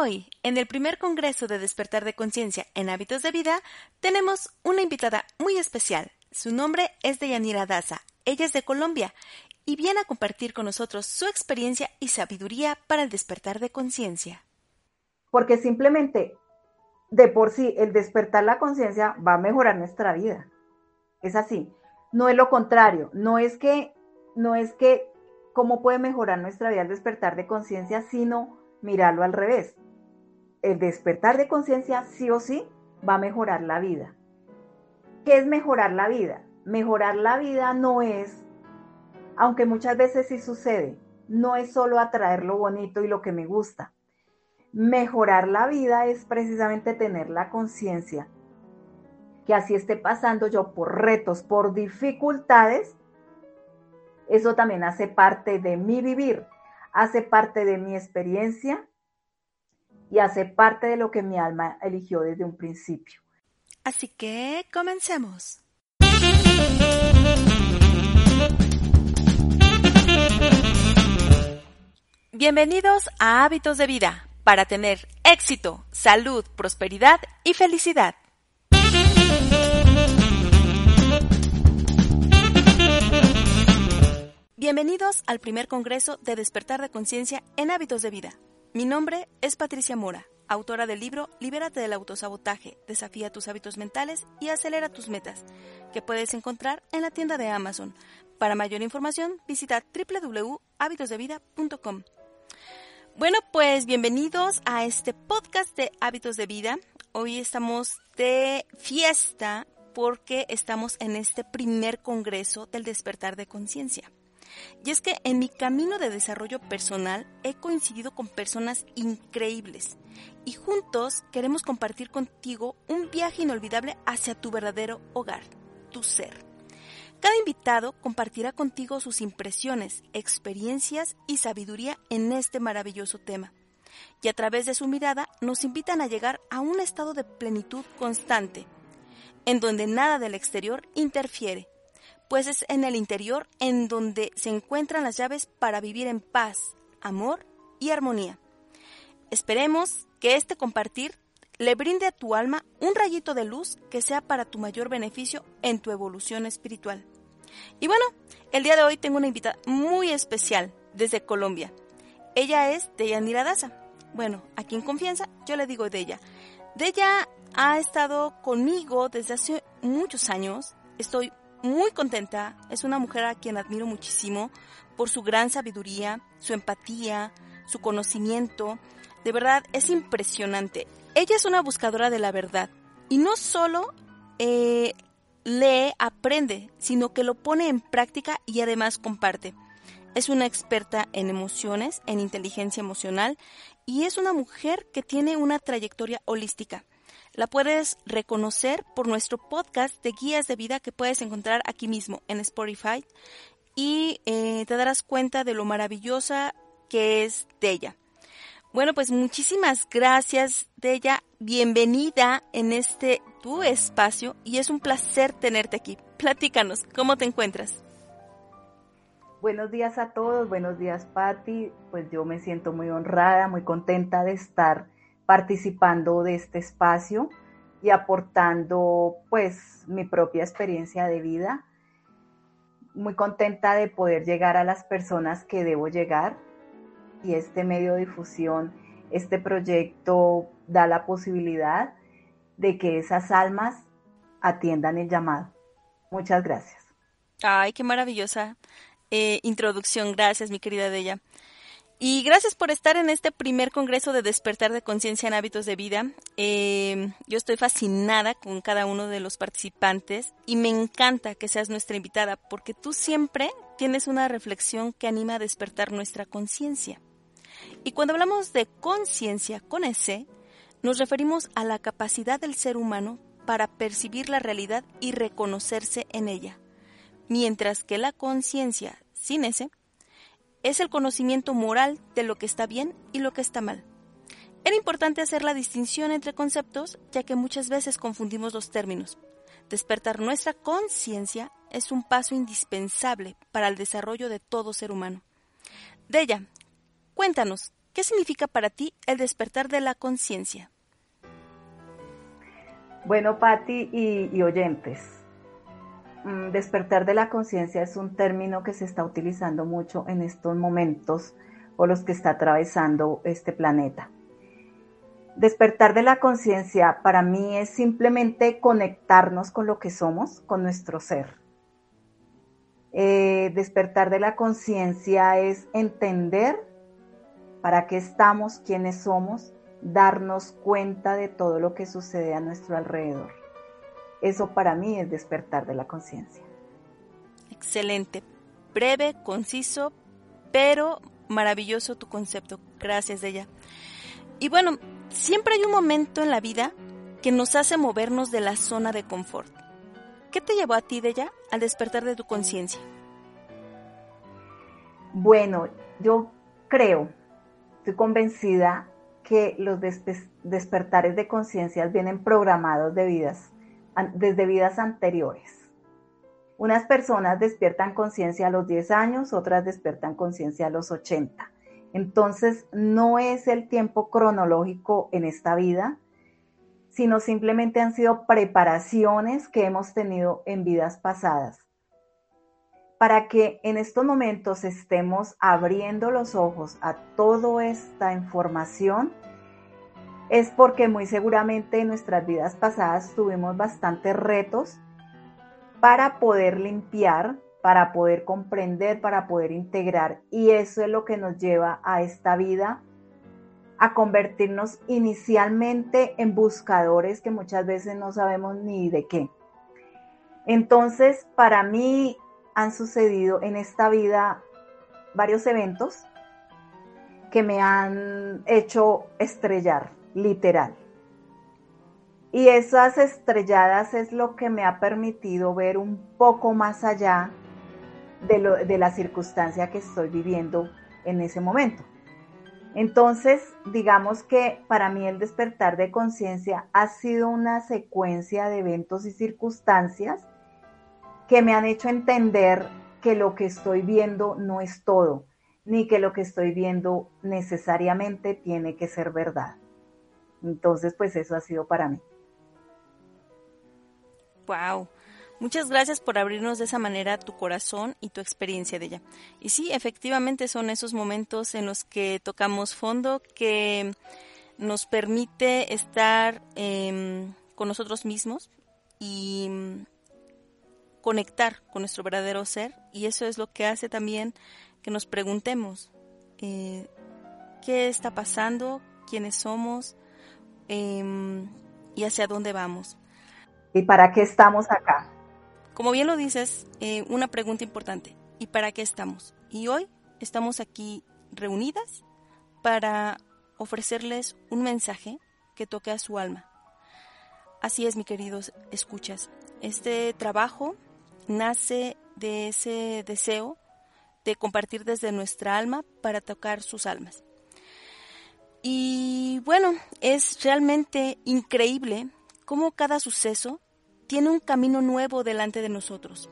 Hoy, en el primer Congreso de Despertar de Conciencia en Hábitos de Vida, tenemos una invitada muy especial. Su nombre es Deyanira Daza. Ella es de Colombia y viene a compartir con nosotros su experiencia y sabiduría para el despertar de conciencia. Porque simplemente, de por sí, el despertar la conciencia va a mejorar nuestra vida. Es así. No es lo contrario. No es que, no es que, ¿cómo puede mejorar nuestra vida el despertar de conciencia, sino mirarlo al revés. El despertar de conciencia sí o sí va a mejorar la vida. ¿Qué es mejorar la vida? Mejorar la vida no es, aunque muchas veces sí sucede, no es solo atraer lo bonito y lo que me gusta. Mejorar la vida es precisamente tener la conciencia que así esté pasando yo por retos, por dificultades, eso también hace parte de mi vivir hace parte de mi experiencia y hace parte de lo que mi alma eligió desde un principio. Así que comencemos. Bienvenidos a Hábitos de Vida para tener éxito, salud, prosperidad y felicidad. Bienvenidos al primer Congreso de Despertar de Conciencia en Hábitos de Vida. Mi nombre es Patricia Mora, autora del libro Libérate del autosabotaje, desafía tus hábitos mentales y acelera tus metas, que puedes encontrar en la tienda de Amazon. Para mayor información, visita www.habitosdevida.com. Bueno, pues bienvenidos a este podcast de Hábitos de Vida. Hoy estamos de fiesta porque estamos en este primer Congreso del Despertar de Conciencia. Y es que en mi camino de desarrollo personal he coincidido con personas increíbles y juntos queremos compartir contigo un viaje inolvidable hacia tu verdadero hogar, tu ser. Cada invitado compartirá contigo sus impresiones, experiencias y sabiduría en este maravilloso tema. Y a través de su mirada nos invitan a llegar a un estado de plenitud constante, en donde nada del exterior interfiere pues es en el interior en donde se encuentran las llaves para vivir en paz, amor y armonía. Esperemos que este compartir le brinde a tu alma un rayito de luz que sea para tu mayor beneficio en tu evolución espiritual. Y bueno, el día de hoy tengo una invitada muy especial desde Colombia. Ella es Deyanira Daza. Bueno, aquí en confianza yo le digo de ella. De ella ha estado conmigo desde hace muchos años. Estoy muy contenta. Es una mujer a quien admiro muchísimo por su gran sabiduría, su empatía, su conocimiento. De verdad, es impresionante. Ella es una buscadora de la verdad y no solo eh, lee, aprende, sino que lo pone en práctica y además comparte. Es una experta en emociones, en inteligencia emocional y es una mujer que tiene una trayectoria holística. La puedes reconocer por nuestro podcast de guías de vida que puedes encontrar aquí mismo en Spotify y eh, te darás cuenta de lo maravillosa que es de ella. Bueno, pues muchísimas gracias de ella. Bienvenida en este tu espacio y es un placer tenerte aquí. Platícanos, ¿cómo te encuentras? Buenos días a todos, buenos días Patti. Pues yo me siento muy honrada, muy contenta de estar participando de este espacio y aportando pues mi propia experiencia de vida. Muy contenta de poder llegar a las personas que debo llegar y este medio de difusión, este proyecto da la posibilidad de que esas almas atiendan el llamado. Muchas gracias. Ay, qué maravillosa eh, introducción. Gracias, mi querida Della. Y gracias por estar en este primer Congreso de Despertar de Conciencia en Hábitos de Vida. Eh, yo estoy fascinada con cada uno de los participantes y me encanta que seas nuestra invitada porque tú siempre tienes una reflexión que anima a despertar nuestra conciencia. Y cuando hablamos de conciencia con ese, nos referimos a la capacidad del ser humano para percibir la realidad y reconocerse en ella, mientras que la conciencia, sin ese, es el conocimiento moral de lo que está bien y lo que está mal. Era importante hacer la distinción entre conceptos, ya que muchas veces confundimos los términos. Despertar nuestra conciencia es un paso indispensable para el desarrollo de todo ser humano. De ella, cuéntanos, ¿qué significa para ti el despertar de la conciencia? Bueno, Patti y, oyentes, despertar de la conciencia es un término que se está utilizando mucho en estos momentos o los que está atravesando este planeta. Despertar de la conciencia para mí es simplemente conectarnos con lo que somos, con nuestro ser. Eh, despertar de la conciencia es entender para qué estamos, quiénes somos darnos cuenta de todo lo que sucede a nuestro alrededor. Eso para mí es despertar de la conciencia. Excelente, breve, conciso, pero maravilloso tu concepto. Gracias, ella. Y bueno, siempre hay un momento en la vida que nos hace movernos de la zona de confort. ¿Qué te llevó a ti, ella al despertar de tu conciencia? Bueno, yo creo, estoy convencida que los despertares de conciencia vienen programados de vidas, desde vidas anteriores. Unas personas despiertan conciencia a los 10 años, otras despiertan conciencia a los 80. Entonces, no es el tiempo cronológico en esta vida, sino simplemente han sido preparaciones que hemos tenido en vidas pasadas para que en estos momentos estemos abriendo los ojos a toda esta información, es porque muy seguramente en nuestras vidas pasadas tuvimos bastantes retos para poder limpiar, para poder comprender, para poder integrar. Y eso es lo que nos lleva a esta vida, a convertirnos inicialmente en buscadores que muchas veces no sabemos ni de qué. Entonces, para mí, han sucedido en esta vida varios eventos que me han hecho estrellar, literal. Y esas estrelladas es lo que me ha permitido ver un poco más allá de, de la circunstancia que estoy viviendo en ese momento. Entonces, digamos que para mí el despertar de conciencia ha sido una secuencia de eventos y circunstancias que me han hecho entender que lo que estoy viendo no es todo, ni que lo que estoy viendo necesariamente tiene que ser verdad. Entonces, pues eso ha sido para mí. Wow. Muchas gracias por abrirnos de esa manera tu corazón y tu experiencia de ella. Y sí, efectivamente son esos momentos en los que tocamos fondo que nos permite estar em, con nosotros mismos y conectar con nuestro verdadero ser y eso es lo que hace también que nos preguntemos eh, qué está pasando, quiénes somos em, y hacia dónde vamos. ¿Y para qué estamos acá? Como bien lo dices, eh, una pregunta importante. ¿Y para qué estamos? Y hoy estamos aquí reunidas para ofrecerles un mensaje que toque a su alma. Así es, mi queridos escuchas. Este trabajo nace de ese deseo de compartir desde nuestra alma para tocar sus almas. Y bueno, es realmente increíble cómo cada suceso tiene un camino nuevo delante de nosotros.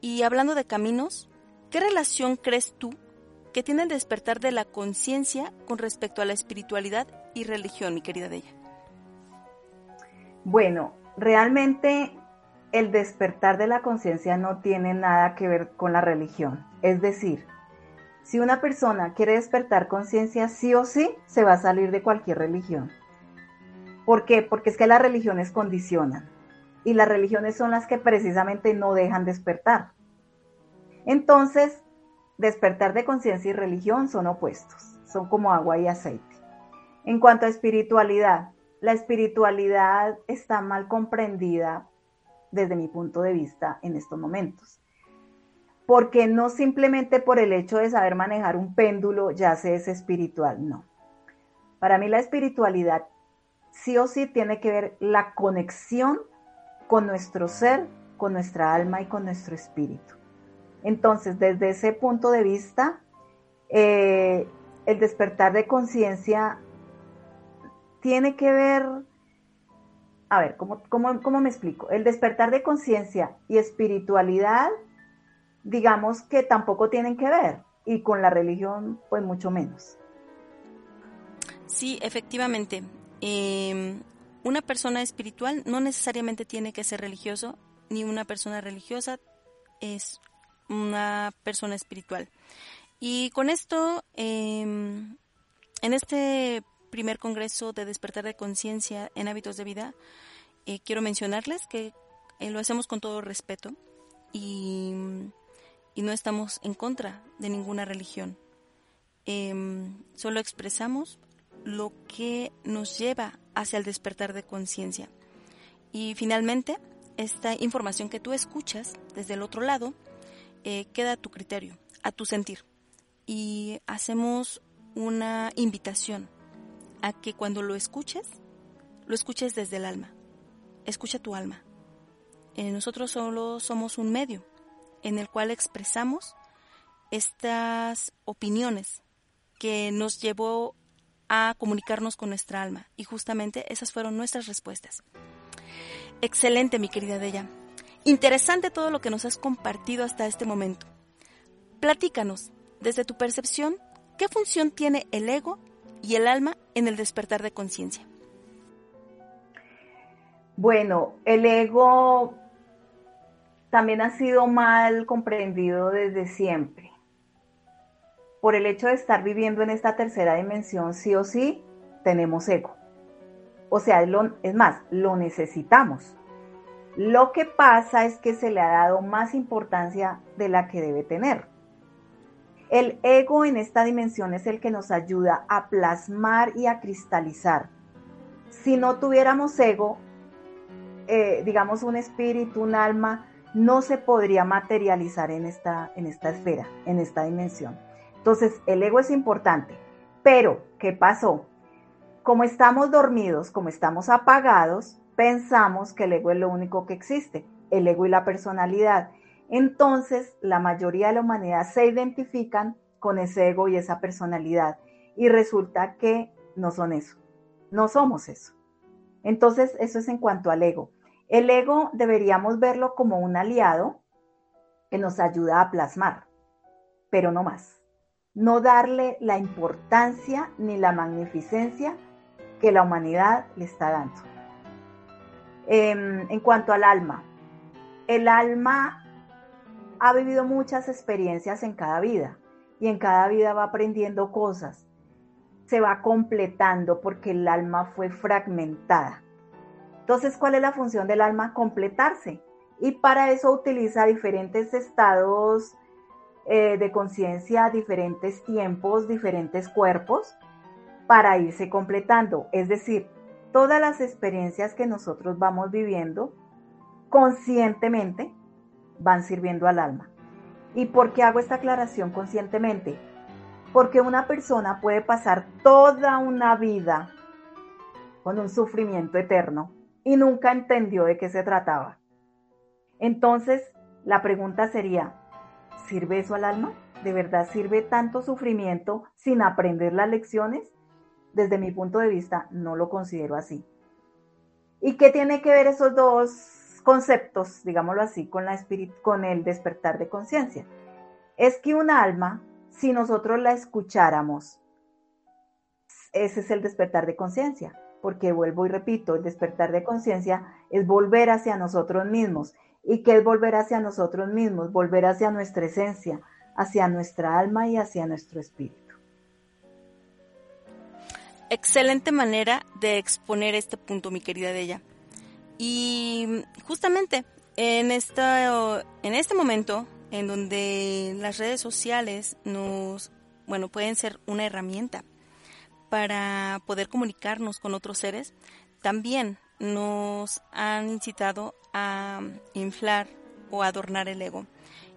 Y hablando de caminos, ¿qué relación crees tú que tiene el despertar de la conciencia con respecto a la espiritualidad y religión, mi querida Bella? Bueno, realmente el despertar de la conciencia no tiene nada que ver con la religión. Es decir, si una persona quiere despertar conciencia, sí o sí se va a salir de cualquier religión. ¿Por qué? Porque es que las religiones condicionan y las religiones son las que precisamente no dejan despertar. Entonces, despertar de conciencia y religión son opuestos, son como agua y aceite. En cuanto a espiritualidad, la espiritualidad está mal comprendida desde mi punto de vista en estos momentos. Porque no simplemente por el hecho de saber manejar un péndulo ya se es espiritual, no. Para mí la espiritualidad sí o sí tiene que ver la conexión con nuestro ser, con nuestra alma y con nuestro espíritu. Entonces, desde ese punto de vista, eh, el despertar de conciencia tiene que ver, a ver, ¿cómo, cómo me explico? El despertar de conciencia y espiritualidad, digamos que tampoco tienen que ver, y con la religión, pues mucho menos. Sí, efectivamente. Em, una persona espiritual no necesariamente tiene que ser religioso, ni una persona religiosa es una persona espiritual. Y con esto, em, en este primer congreso de despertar de conciencia en hábitos de vida, eh, quiero mencionarles que eh, lo hacemos con todo respeto y, y, no estamos en contra de ninguna religión. Em, solo expresamos lo que nos lleva hacia el despertar de conciencia. Y finalmente, esta información que tú escuchas desde el otro lado eh, queda a tu criterio, a tu sentir. Y hacemos una invitación a que cuando lo escuches, lo escuches desde el alma. Escucha tu alma. Eh, nosotros solo somos un medio en el cual expresamos estas opiniones que nos llevó a comunicarnos con nuestra alma. Y justamente esas fueron nuestras respuestas. Excelente, mi querida Della. Interesante todo lo que nos has compartido hasta este momento. Platícanos, desde tu percepción, ¿qué función tiene el ego y el alma en el despertar de conciencia? Bueno, el ego también ha sido mal comprendido desde siempre por el hecho de estar viviendo en esta tercera dimensión, sí o sí, tenemos ego. O sea, es, más, lo necesitamos. Lo que pasa es que se le ha dado más importancia de la que debe tener. El ego en esta dimensión es el que nos ayuda a plasmar y a cristalizar. Si no tuviéramos ego, eh, digamos un espíritu, un alma, no se podría materializar en esta, en esta esfera, en esta dimensión. Entonces, el ego es importante. Pero, ¿qué pasó? Como estamos dormidos, como estamos apagados, pensamos que el ego es lo único que existe, el ego y la personalidad. Entonces, la mayoría de la humanidad se identifican con ese ego y esa personalidad. Y resulta que no son eso, no somos eso. Entonces, eso es en cuanto al ego. El ego deberíamos verlo como un aliado que nos ayuda a plasmar, pero no más no darle la importancia ni la magnificencia que la humanidad le está dando. Em, en cuanto al alma, el alma ha vivido muchas experiencias en cada vida y en cada vida va aprendiendo cosas, se va completando porque el alma fue fragmentada. Entonces, ¿cuál es la función del alma? Completarse. Y para eso utiliza diferentes estados eh, de conciencia diferentes tiempos, diferentes cuerpos, para irse completando. Es decir, todas las experiencias que nosotros vamos viviendo conscientemente van sirviendo al alma. ¿Y por qué hago esta aclaración conscientemente? Porque una persona puede pasar toda una vida con un sufrimiento eterno y nunca entendió de qué se trataba. Entonces, la pregunta sería, ¿Sirve eso al alma? ¿De verdad sirve tanto sufrimiento sin aprender las lecciones? Desde mi punto de vista, no lo considero así. ¿Y qué tiene que ver esos dos conceptos, digámoslo así, con, la con el despertar de conciencia? Es que un alma, si nosotros la escucháramos, ese es el despertar de conciencia, porque vuelvo y repito, el despertar de conciencia es volver hacia nosotros mismos y que es volver hacia nosotros mismos, volver hacia nuestra esencia, hacia nuestra alma y hacia nuestro espíritu. Excelente manera de exponer este punto, mi querida Della. Y justamente en, esta, en este momento en donde las redes sociales nos, bueno, pueden ser una herramienta para poder comunicarnos con otros seres, también nos han incitado a inflar o adornar el ego.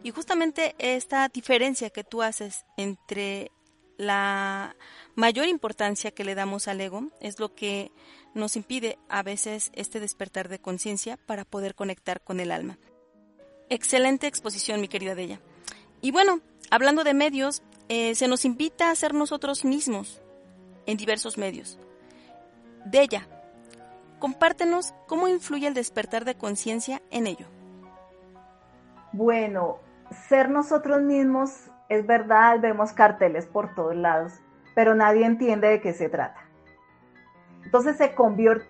Y justamente esta diferencia que tú haces entre la mayor importancia que le damos al ego es lo que nos impide a veces este despertar de conciencia para poder conectar con el alma. Excelente exposición, mi querida Della. Y bueno, hablando de medios, eh, se nos invita a ser nosotros mismos en diversos medios. Della, compártenos cómo influye el despertar de conciencia en ello. Bueno, ser nosotros mismos es verdad, vemos carteles por todos lados, pero nadie entiende de qué se trata. Entonces se,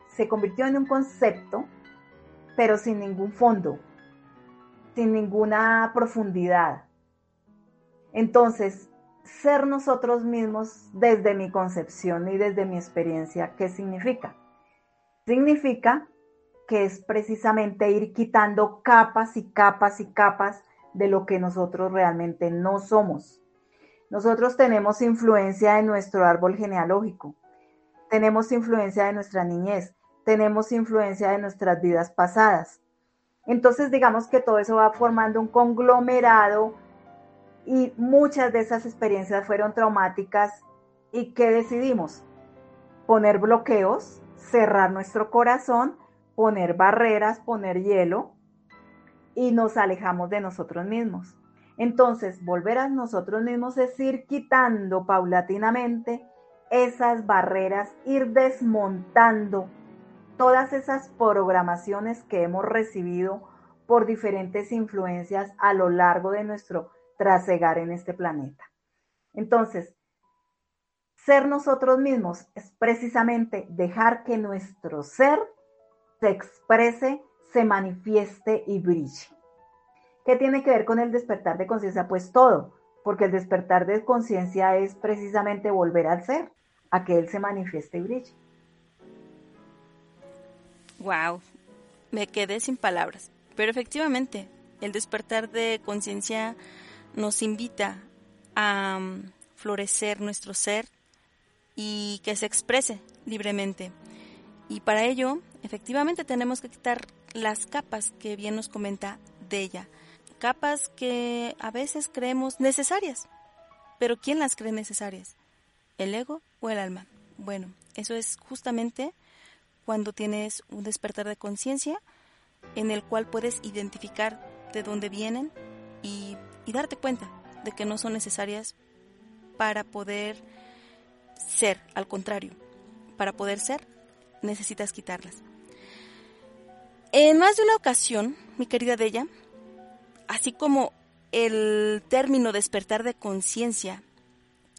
se convirtió en un concepto, pero sin ningún fondo, sin ninguna profundidad. Entonces, ser nosotros mismos desde mi concepción y desde mi experiencia, ¿qué significa? Significa que es precisamente ir quitando capas y capas y capas de lo que nosotros realmente no somos. Nosotros tenemos influencia en nuestro árbol genealógico, tenemos influencia de nuestra niñez, tenemos influencia de nuestras vidas pasadas. Entonces digamos que todo eso va formando un conglomerado y muchas de esas experiencias fueron traumáticas. ¿Y qué decidimos? Poner bloqueos, cerrar nuestro corazón, poner barreras, poner hielo y nos alejamos de nosotros mismos. Entonces, volver a nosotros mismos es ir quitando paulatinamente esas barreras, ir desmontando todas esas programaciones que hemos recibido por diferentes influencias a lo largo de nuestro trasegar en este planeta. Entonces, ser nosotros mismos es precisamente dejar que nuestro ser se exprese, se manifieste y brille. ¿Qué tiene que ver con el despertar de conciencia? Pues todo, porque el despertar de conciencia es precisamente volver al ser, a que él se manifieste y brille. Wow, me quedé sin palabras, pero efectivamente, el despertar de conciencia nos invita a mm, florecer nuestro ser y que se exprese libremente. Y para ello, efectivamente, tenemos que quitar las capas que bien nos comenta de ella capas que a veces creemos necesarias. Pero ¿quién las cree necesarias? ¿El ego o el alma? Bueno, eso es justamente cuando tienes un despertar de conciencia en el cual puedes identificar de dónde vienen y, y, darte cuenta de que no son necesarias para poder ser, al contrario, para poder ser necesitas quitarlas. En más de una ocasión, mi querida Della, así como el término despertar de conciencia,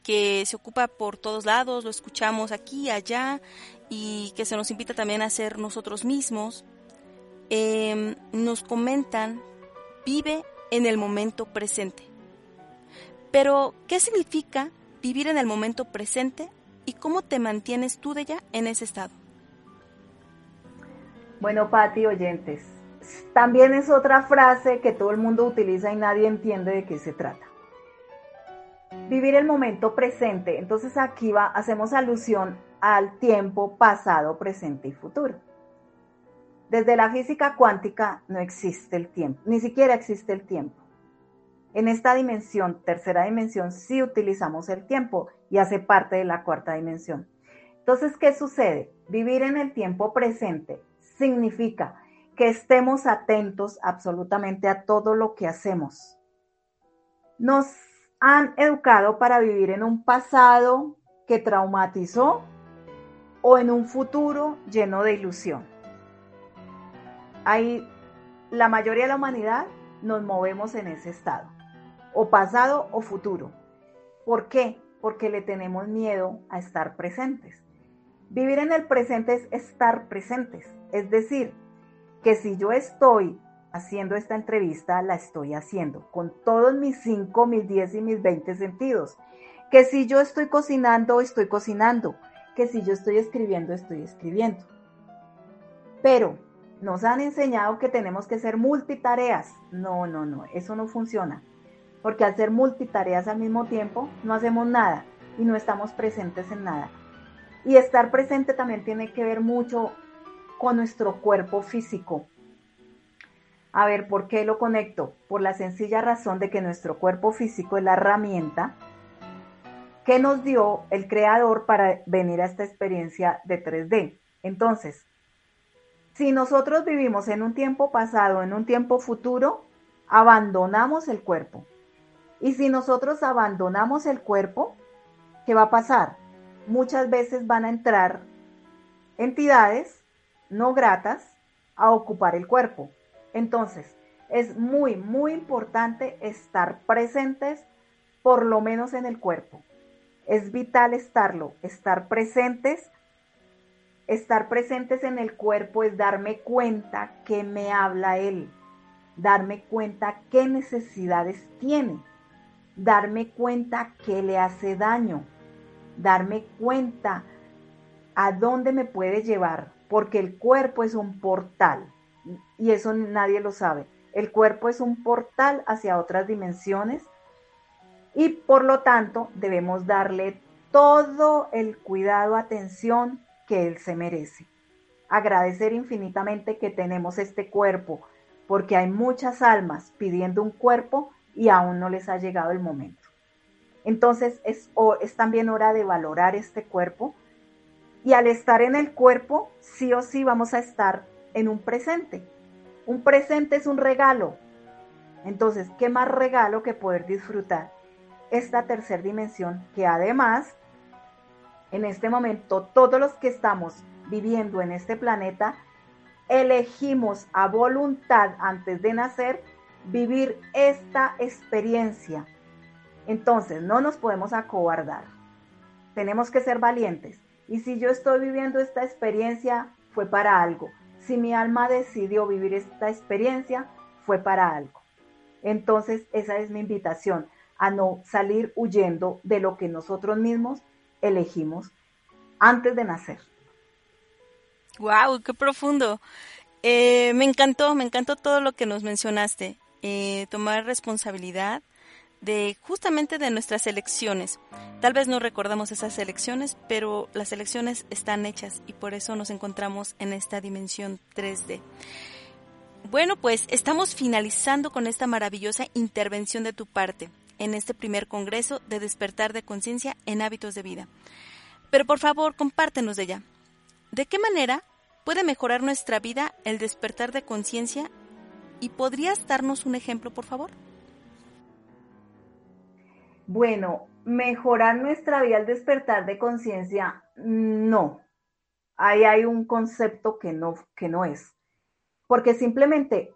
que se ocupa por todos lados, lo escuchamos aquí, allá, y que se nos invita también a ser nosotros mismos, em, nos comentan, vive en el momento presente. Pero, ¿qué significa vivir en el momento presente y cómo te mantienes tú de ya en ese estado? Bueno, Pati, oyentes, también es otra frase que todo el mundo utiliza y nadie entiende de qué se trata. Vivir el momento presente. Entonces aquí va, hacemos alusión al tiempo pasado, presente y futuro. Desde la física cuántica no existe el tiempo, ni siquiera existe el tiempo. En esta dimensión, tercera dimensión, sí utilizamos el tiempo y hace parte de la cuarta dimensión. Entonces, ¿qué sucede? Vivir en el tiempo presente significa que estemos atentos absolutamente a todo lo que hacemos. Nos han educado para vivir en un pasado que traumatizó o en un futuro lleno de ilusión. Ahí la mayoría de la humanidad nos movemos en ese estado, o pasado o futuro. ¿Por qué? Porque le tenemos miedo a estar presentes. Vivir en el presente es estar presentes, es decir, que si yo estoy haciendo esta entrevista, la estoy haciendo con todos mis 5, mis 10 y mis 20 sentidos. Que si yo estoy cocinando, estoy cocinando. Que si yo estoy escribiendo, estoy escribiendo. Pero nos han enseñado que tenemos que ser multitareas. No, no, no, eso no funciona. Porque al ser multitareas al mismo tiempo, no hacemos nada y no estamos presentes en nada. Y estar presente también tiene que ver mucho con nuestro cuerpo físico. A ver, ¿por qué lo conecto? Por la sencilla razón de que nuestro cuerpo físico es la herramienta ¿Qué nos dio el creador para venir a esta experiencia de 3D? Entonces, si nosotros vivimos en un tiempo pasado, en un tiempo futuro, abandonamos el cuerpo. Y si nosotros abandonamos el cuerpo, ¿qué va a pasar? Muchas veces van a entrar entidades no gratas a ocupar el cuerpo. Entonces, es muy, muy importante estar presentes por lo menos en el cuerpo. Es vital estarlo, estar presentes. Estar presentes en el cuerpo es darme cuenta que me habla él, darme cuenta qué necesidades tiene, darme cuenta qué le hace daño, darme cuenta a dónde me puede llevar, porque el cuerpo es un portal y eso nadie lo sabe. El cuerpo es un portal hacia otras dimensiones y por lo tanto debemos darle todo el cuidado, atención que él se merece. Agradecer infinitamente que tenemos este cuerpo, porque hay muchas almas pidiendo un cuerpo y aún no les ha llegado el momento. Entonces es, es también hora de valorar este cuerpo y al estar en el cuerpo, sí o sí vamos a estar en un presente. Un presente es un regalo. Entonces, ¿qué más regalo que poder disfrutar esta tercera dimensión que además, en este momento, todos los que estamos viviendo en este planeta, elegimos a voluntad antes de nacer vivir esta experiencia. Entonces, no nos podemos acobardar. Tenemos que ser valientes. Y si yo estoy viviendo esta experiencia, fue para algo. Si mi alma decidió vivir esta experiencia, fue para algo. Entonces, esa es mi invitación, a no salir huyendo de lo que nosotros mismos elegimos antes de nacer. ¡Wow! ¡Qué profundo! Eh, me encantó, me encantó todo lo que nos mencionaste. Eh, tomar responsabilidad, de justamente de nuestras elecciones. Tal vez no recordamos esas elecciones, pero las elecciones están hechas y por eso nos encontramos en esta dimensión 3D. Bueno, pues estamos finalizando con esta maravillosa intervención de tu parte en este primer Congreso de Despertar de Conciencia en Hábitos de Vida. Pero por favor, compártenos de ella. ¿De qué manera puede mejorar nuestra vida el despertar de conciencia? ¿Y podrías darnos un ejemplo, por favor? Bueno, mejorar nuestra vida al despertar de conciencia, no. Ahí hay un concepto que no, que no es. Porque simplemente,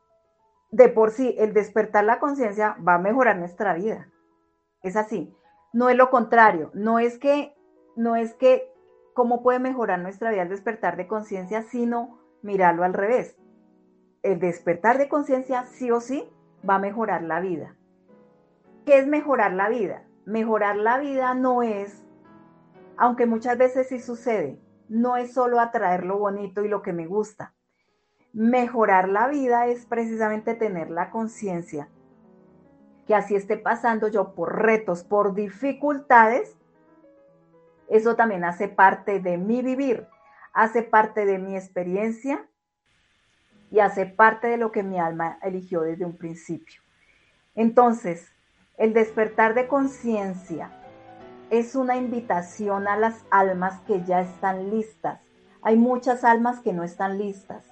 de por sí, el despertar la conciencia va a mejorar nuestra vida. Es así. No es lo contrario. No es que, no es que, ¿cómo puede mejorar nuestra vida al despertar de conciencia? Sino mirarlo al revés. El despertar de conciencia sí o sí va a mejorar la vida. ¿Qué es mejorar la vida? Mejorar la vida no es, aunque muchas veces sí sucede, no es solo atraer lo bonito y lo que me gusta. Mejorar la vida es precisamente tener la conciencia que así esté pasando yo por retos, por dificultades, eso también hace parte de mi vivir, hace parte de mi experiencia y hace parte de lo que mi alma eligió desde un principio. Entonces, el despertar de conciencia es una invitación a las almas que ya están listas. Hay muchas almas que no están listas.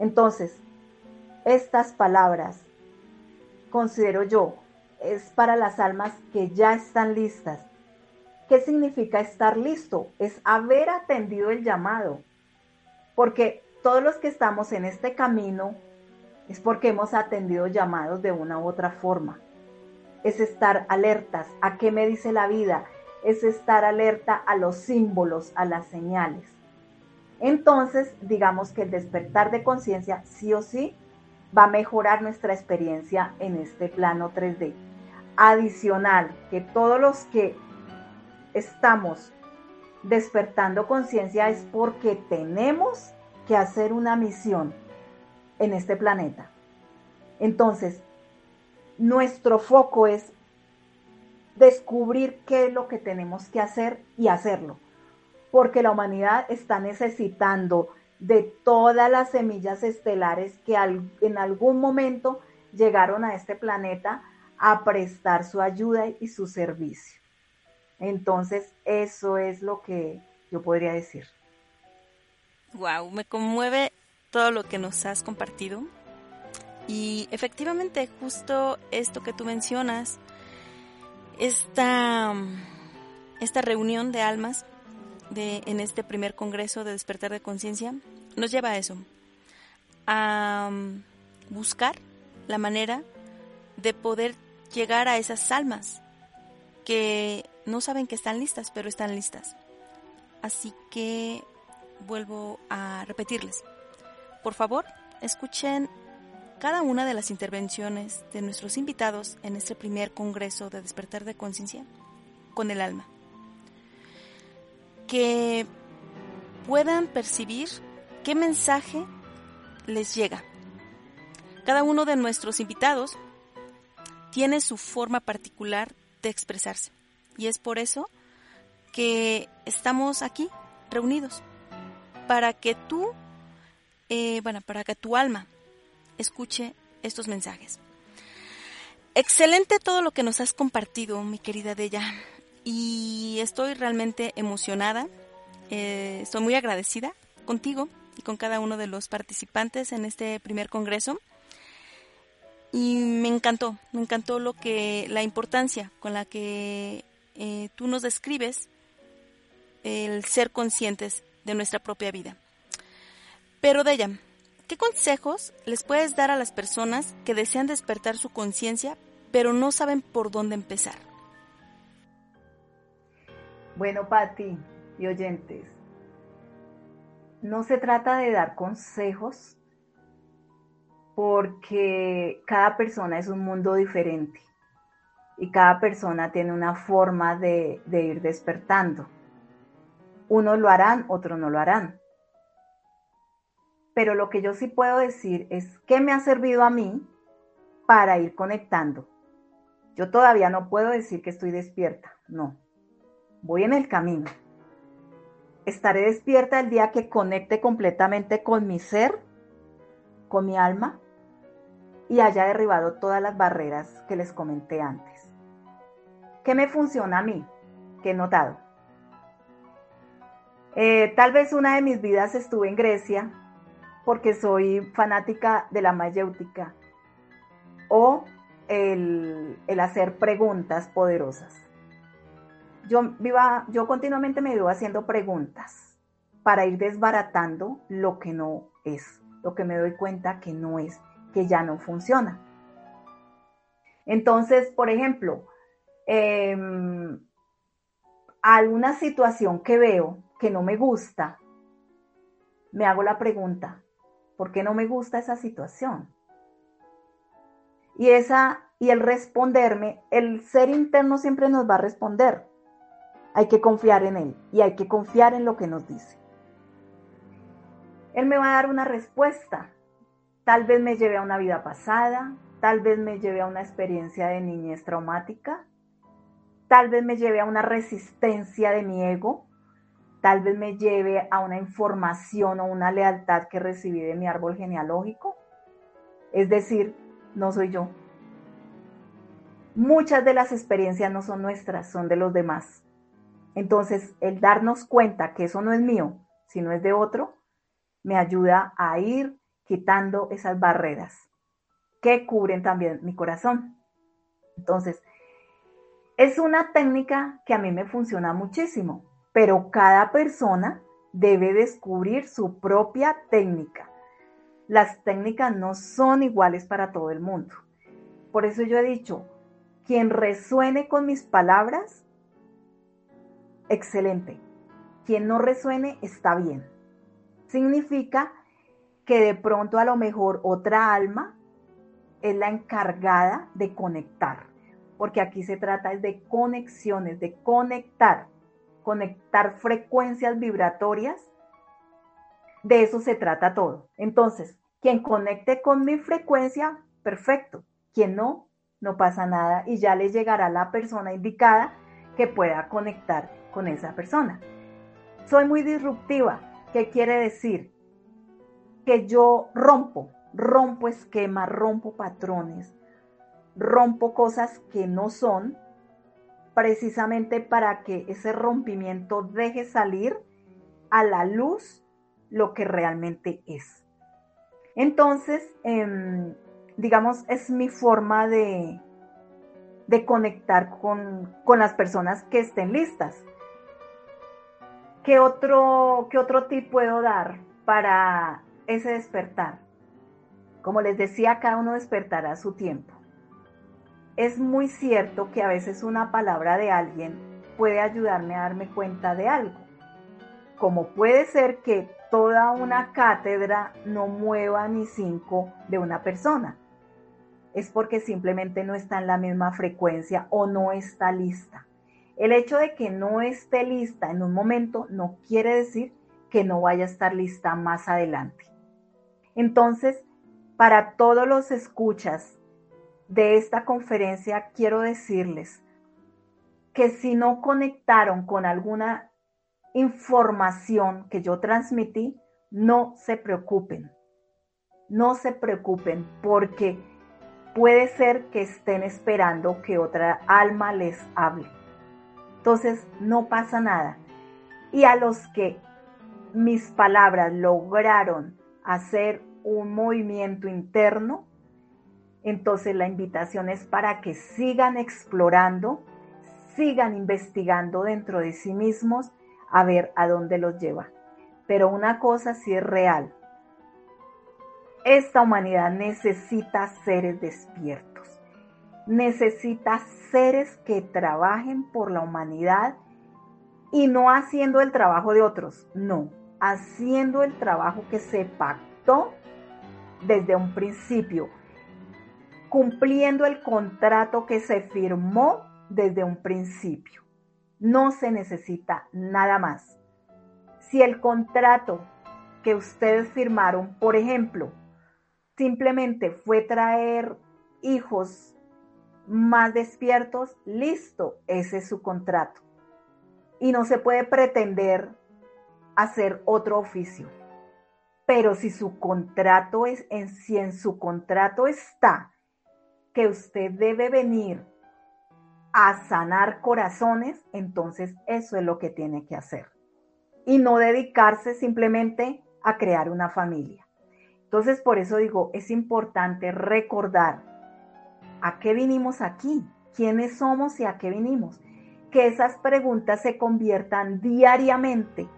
Entonces, estas palabras, considero yo, es para las almas que ya están listas. ¿Qué significa estar listo? Es haber atendido el llamado. Porque todos los que estamos en este camino es porque hemos atendido llamados de una u otra forma es estar alertas a qué me dice la vida, es estar alerta a los símbolos, a las señales. Entonces, digamos que el despertar de conciencia sí o sí va a mejorar nuestra experiencia en este plano 3D. Adicional, que todos los que estamos despertando conciencia es porque tenemos que hacer una misión en este planeta. Entonces, nuestro foco es descubrir qué es lo que tenemos que hacer y hacerlo, porque la humanidad está necesitando de todas las semillas estelares que en algún momento llegaron a este planeta a prestar su ayuda y su servicio. Entonces, eso es lo que yo podría decir. Wow, me conmueve todo lo que nos has compartido. Y efectivamente, justo esto que tú mencionas, esta, esta reunión de almas de, en este primer congreso de despertar de conciencia, nos lleva a eso, a buscar la manera de poder llegar a esas almas que no saben que están listas, pero están listas. Así que vuelvo a repetirles. Por favor, escuchen cada una de las intervenciones de nuestros invitados en este primer Congreso de Despertar de Conciencia con el alma. Que puedan percibir qué mensaje les llega. Cada uno de nuestros invitados tiene su forma particular de expresarse y es por eso que estamos aquí reunidos para que tú, eh, bueno, para que tu alma escuche estos mensajes. Excelente todo lo que nos has compartido, mi querida Della, y estoy realmente emocionada, eh, estoy muy agradecida contigo y con cada uno de los participantes en este primer congreso. Y me encantó, me encantó lo que, la importancia con la que eh, tú nos describes el ser conscientes de nuestra propia vida. Pero de ¿qué consejos les puedes dar a las personas que desean despertar su conciencia pero no saben por dónde empezar? Bueno, Patti y oyentes, no se trata de dar consejos porque cada persona es un mundo diferente y cada persona tiene una forma de, de ir despertando. Unos lo harán, otros no lo harán. Pero lo que yo sí puedo decir es qué me ha servido a mí para ir conectando. Yo todavía no puedo decir que estoy despierta, no. Voy en el camino. Estaré despierta el día que conecte completamente con mi ser, con mi alma y haya derribado todas las barreras que les comenté antes. ¿Qué me funciona a mí? ¿Qué he notado? Eh, tal vez una de mis vidas estuve en Grecia porque soy fanática de la mayéutica o el, hacer preguntas poderosas. Yo, continuamente me vivo haciendo preguntas para ir desbaratando lo que no es, lo que me doy cuenta que no es, que ya no funciona. Entonces, por ejemplo, eh, alguna situación que veo que no me gusta, me hago la pregunta, ¿por qué no me gusta esa situación? Y esa y el responderme, el ser interno siempre nos va a responder. Hay que confiar en él y hay que confiar en lo que nos dice. Él me va a dar una respuesta. Tal vez me lleve a una vida pasada, tal vez me lleve a una experiencia de niñez traumática, tal vez me lleve a una resistencia de mi ego, tal vez me lleve a una información o una lealtad que recibí de mi árbol genealógico. Es decir, no soy yo. Muchas de las experiencias no son nuestras, son de los demás. Entonces, el darnos cuenta que eso no es mío, sino es de otro, me ayuda a ir quitando esas barreras que cubren también mi corazón. Entonces, es una técnica que a mí me funciona muchísimo pero cada persona debe descubrir su propia técnica. Las técnicas no son iguales para todo el mundo. Por eso yo he dicho, quien resuene con mis palabras, excelente. Quien no resuene, está bien. Significa que de pronto a lo mejor otra alma es la encargada de conectar, porque aquí se trata de conexiones, de conectar conectar frecuencias vibratorias. De eso se trata todo. Entonces, quien conecte con mi frecuencia, perfecto. Quien no, no pasa nada y ya le llegará la persona indicada que pueda conectar con esa persona. Soy muy disruptiva. ¿Qué quiere decir? Que yo rompo, rompo esquemas, rompo patrones, rompo cosas que no son precisamente para que ese rompimiento deje salir a la luz lo que realmente es. Entonces, em, digamos, es mi forma de, de conectar con, con, las personas que estén listas. ¿Qué otro, ¿Qué otro tip puedo dar para ese despertar? Como les decía, cada uno despertará a su tiempo. Es muy cierto que a veces una palabra de alguien puede ayudarme a darme cuenta de algo. Como puede ser que toda una cátedra no mueva ni cinco de una persona. Es porque simplemente no está en la misma frecuencia o no está lista. El hecho de que no esté lista en un momento no quiere decir que no vaya a estar lista más adelante. Entonces, para todos los escuchas de esta conferencia, quiero decirles que si no conectaron con alguna información que yo transmití, no se preocupen. No se preocupen porque puede ser que estén esperando que otra alma les hable. Entonces, no pasa nada. Y a los que mis palabras lograron hacer un movimiento interno, entonces la invitación es para que sigan explorando, sigan investigando dentro de sí mismos a ver a dónde los lleva. Pero una cosa sí es real. Esta humanidad necesita seres despiertos. Necesita seres que trabajen por la humanidad y no haciendo el trabajo de otros, no, haciendo el trabajo que se pactó desde un principio, cumpliendo el contrato que se firmó desde un principio. No se necesita nada más. Si el contrato que ustedes firmaron, por ejemplo, simplemente fue traer hijos más despiertos, listo, ese es su contrato. Y no se puede pretender hacer otro oficio. Pero si su contrato es, en, si en su contrato está que usted debe venir a sanar corazones, entonces eso es lo que tiene que hacer. Y no dedicarse simplemente a crear una familia. Entonces, por eso digo, es importante recordar a qué vinimos aquí, quiénes somos y a qué vinimos. Que esas preguntas se conviertan diariamente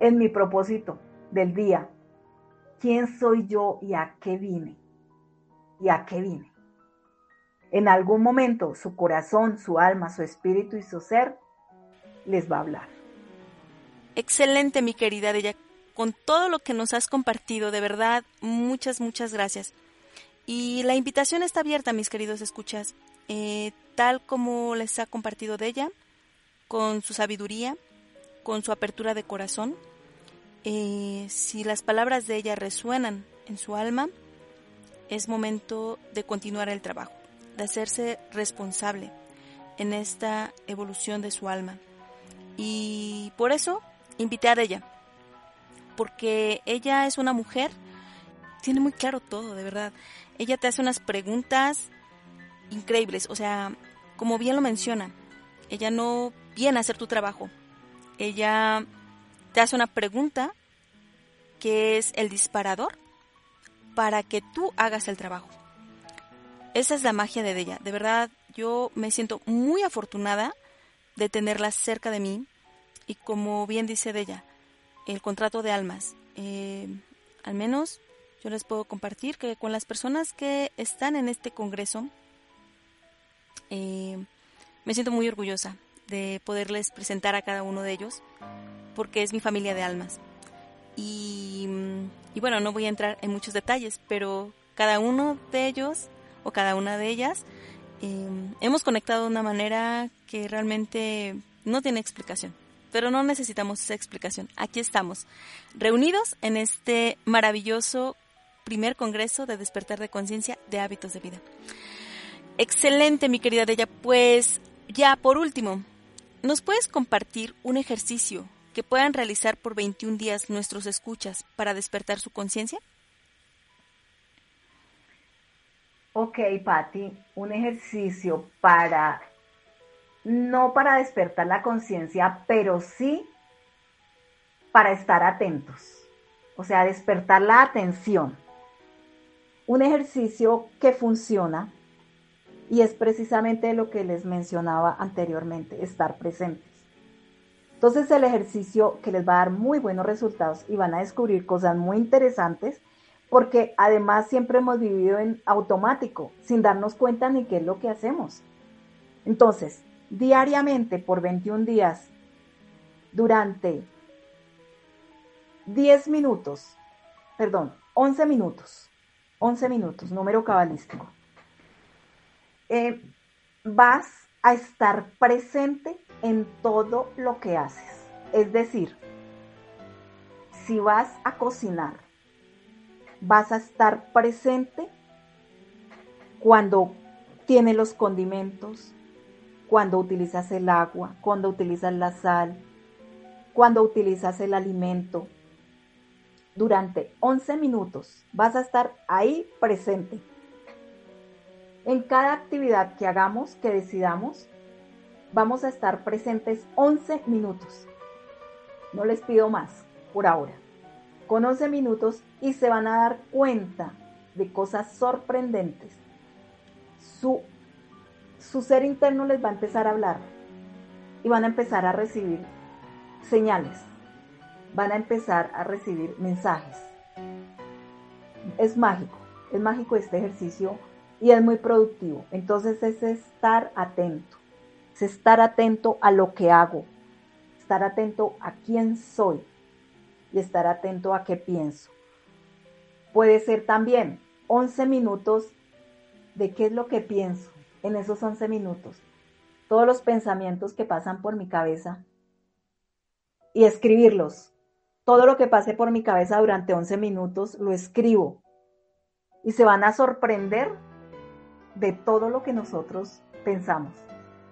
en mi propósito del día. ¿Quién soy yo y a qué vine? ¿Y a qué vine? En algún momento su corazón, su alma, su espíritu y su ser les va a hablar. Excelente, mi querida Della. Con todo lo que nos has compartido, de verdad, muchas, muchas gracias. Y la invitación está abierta, mis queridos escuchas, eh, tal como les ha compartido de ella, con su sabiduría, con su apertura de corazón. Eh, si las palabras de ella resuenan en su alma, es momento de continuar el trabajo de hacerse responsable en esta evolución de su alma. Y por eso invité a ella, porque ella es una mujer, tiene muy claro todo, de verdad. Ella te hace unas preguntas increíbles, o sea, como bien lo menciona, ella no viene a hacer tu trabajo, ella te hace una pregunta que es el disparador para que tú hagas el trabajo. Esa es la magia de ella. De verdad, yo me siento muy afortunada de tenerla cerca de mí y como bien dice de ella, el contrato de almas. Eh, al menos yo les puedo compartir que con las personas que están en este congreso, eh, me siento muy orgullosa de poderles presentar a cada uno de ellos, porque es mi familia de almas. Y, bueno, no voy a entrar en muchos detalles, pero cada uno de ellos o cada una de ellas, em, hemos conectado de una manera que realmente no tiene explicación. Pero no necesitamos esa explicación. Aquí estamos, reunidos en este maravilloso primer congreso de despertar de conciencia de hábitos de vida. Excelente, mi querida Della. Pues ya por último, ¿nos puedes compartir un ejercicio que puedan realizar por 21 días nuestros escuchas para despertar su conciencia? Ok, Patti, un ejercicio para no para despertar la conciencia, pero sí para estar atentos, o sea, despertar la atención. Un ejercicio que funciona y es precisamente lo que les mencionaba anteriormente, estar presentes. Entonces el ejercicio que les va a dar muy buenos resultados y van a descubrir cosas muy interesantes porque además siempre hemos vivido en automático, sin darnos cuenta ni qué es lo que hacemos. Entonces, diariamente por 21 días, durante 10 minutos, perdón, 11 minutos, 11 minutos, número cabalístico, eh, vas a estar presente en todo lo que haces. Es decir, si vas a cocinar, vas a estar presente cuando tiene los condimentos, cuando utilizas el agua, cuando utilizas la sal, cuando utilizas el alimento. Durante 11 minutos vas a estar ahí presente. En cada actividad que hagamos, que decidamos, vamos a estar presentes 11 minutos. No les pido más por ahora. Con 11 minutos y se van a dar cuenta de cosas sorprendentes. Su, su ser interno les va a empezar a hablar y van a empezar a recibir señales. Van a empezar a recibir mensajes. Es mágico, es mágico este ejercicio y es muy productivo. Entonces es estar atento, es estar atento a lo que hago, estar atento a quién soy y estar atento a qué pienso. Puede ser también 11 minutos de qué es lo que pienso en esos 11 minutos. Todos los pensamientos que pasan por mi cabeza y escribirlos. Todo lo que pase por mi cabeza durante 11 minutos lo escribo. Y se van a sorprender de todo lo que nosotros pensamos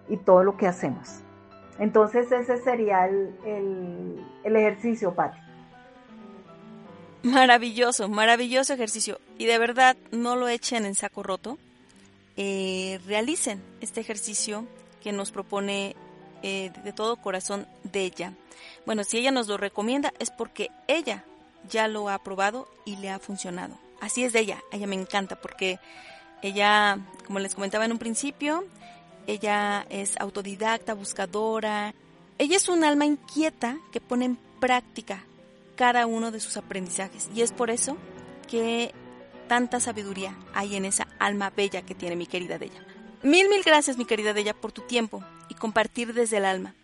y todo lo que hacemos. Entonces ese sería el, ejercicio, Pati. Maravilloso, maravilloso ejercicio. Y de verdad, no lo echen en saco roto. Eh, realicen este ejercicio que nos propone eh, de todo corazón de ella. Bueno, si ella nos lo recomienda es porque ella ya lo ha probado y le ha funcionado. Así es de ella. ella me encanta porque ella, como les comentaba en un principio, ella es autodidacta, buscadora. Ella es un alma inquieta que pone en práctica cada uno de sus aprendizajes. Y es por eso que tanta sabiduría hay en esa alma bella que tiene mi querida Della. Mil, mil gracias, mi querida Della, por tu tiempo y compartir desde el alma.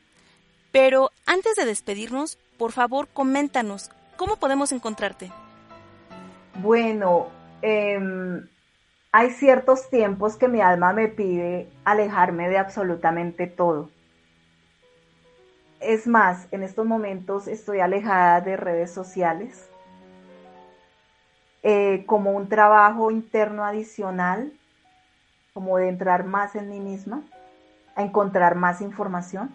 Pero antes de despedirnos, por favor, coméntanos, ¿cómo podemos encontrarte? Bueno, eh, hay ciertos tiempos que mi alma me pide alejarme de absolutamente todo. Es más, en estos momentos estoy alejada de redes sociales eh, como un trabajo interno adicional, como de entrar más en mí misma, encontrar más información.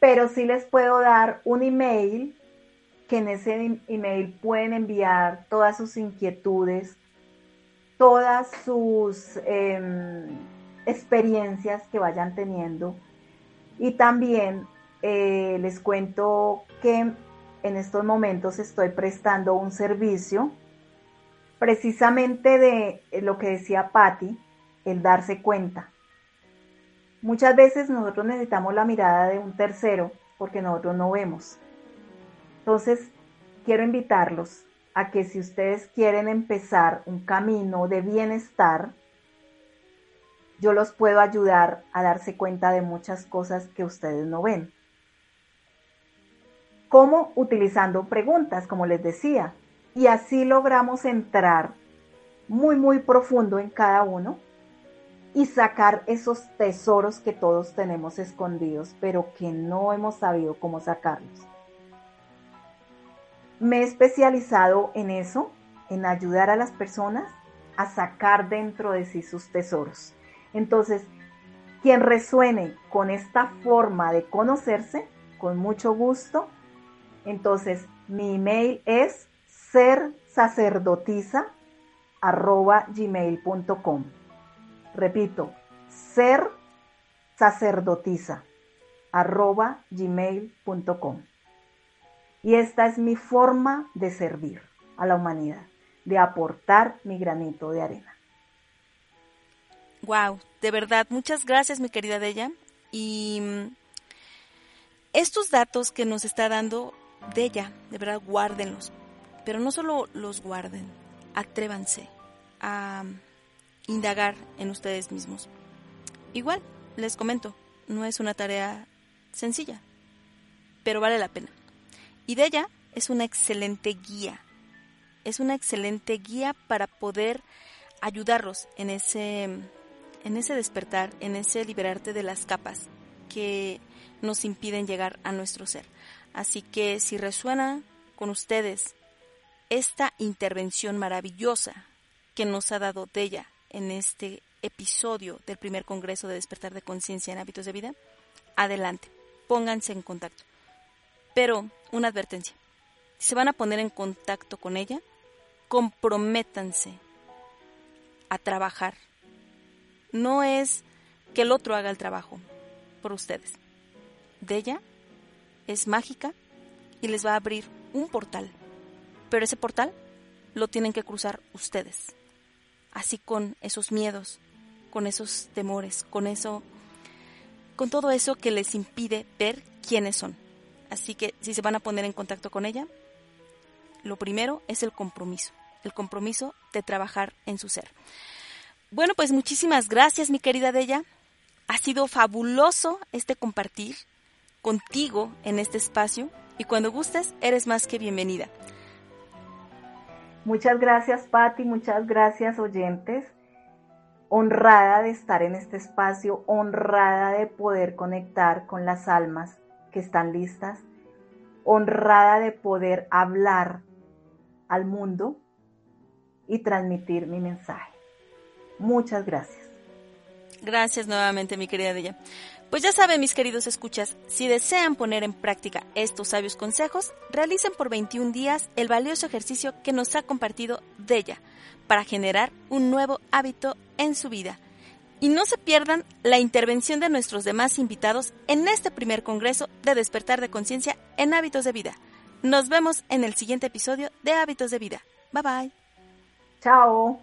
Pero sí les puedo dar un email que en ese email pueden enviar todas sus inquietudes, todas sus em, experiencias que vayan teniendo. Y también eh, les cuento que en estos momentos estoy prestando un servicio precisamente de lo que decía Patti, el darse cuenta. Muchas veces nosotros necesitamos la mirada de un tercero porque nosotros no vemos. Entonces, quiero invitarlos a que si ustedes quieren empezar un camino de bienestar, yo los puedo ayudar a darse cuenta de muchas cosas que ustedes no ven. ¿Cómo? Utilizando preguntas, como les decía. Y así logramos entrar muy, muy profundo en cada uno y sacar esos tesoros que todos tenemos escondidos, pero que no hemos sabido cómo sacarlos. Me he especializado en eso, en ayudar a las personas a sacar dentro de sí sus tesoros. Entonces, quien resuene con esta forma de conocerse, con mucho gusto, entonces mi email es ser gmail.com. Repito, ser sacerdotisa arroba gmail.com. Y esta es mi forma de servir a la humanidad, de aportar mi granito de arena. Wow, de verdad, muchas gracias mi querida Della. Y mm, estos datos que nos está dando Della, de verdad, guárdenlos. Pero no solo los guarden, atrévanse a indagar en ustedes mismos. Igual, les comento, no es una tarea sencilla, pero vale la pena. Y de ella es una excelente guía. Es una excelente guía para poder ayudarlos en ese, en ese despertar, en ese liberarte de las capas que nos impiden llegar a nuestro ser. Así que si resuena con ustedes esta intervención maravillosa que nos ha dado ella en este episodio del primer Congreso de Despertar de Conciencia en Hábitos de Vida, adelante, pónganse en contacto. Pero una advertencia, si se van a poner en contacto con ella, comprométanse a trabajar. No es que el otro haga el trabajo por ustedes. De ella es mágica y les va a abrir un portal. Pero ese portal lo tienen que cruzar ustedes. Así con esos miedos, con esos temores, con eso con todo eso que les impide ver quiénes son. Así que si se van a poner en contacto con ella, lo primero es el compromiso, el compromiso de trabajar en su ser. Bueno, pues muchísimas gracias, mi querida Della. Ha sido fabuloso este compartir contigo en este espacio y cuando gustes, eres más que bienvenida. Muchas gracias, Patti, muchas gracias, oyentes honrada de estar en este espacio, honrada de poder conectar con las almas que están listas, honrada de poder hablar al mundo y transmitir mi mensaje. Muchas gracias. Gracias nuevamente, mi querida Della. Pues ya saben, mis queridos escuchas, si desean poner en práctica estos sabios consejos, realicen por 21 días el valioso ejercicio que nos ha compartido Della para generar un nuevo hábito en su vida. Y no se pierdan la intervención de nuestros demás invitados en este primer Congreso de Despertar de Conciencia en Hábitos de Vida. Nos vemos en el siguiente episodio de Hábitos de Vida. Bye bye. Chao.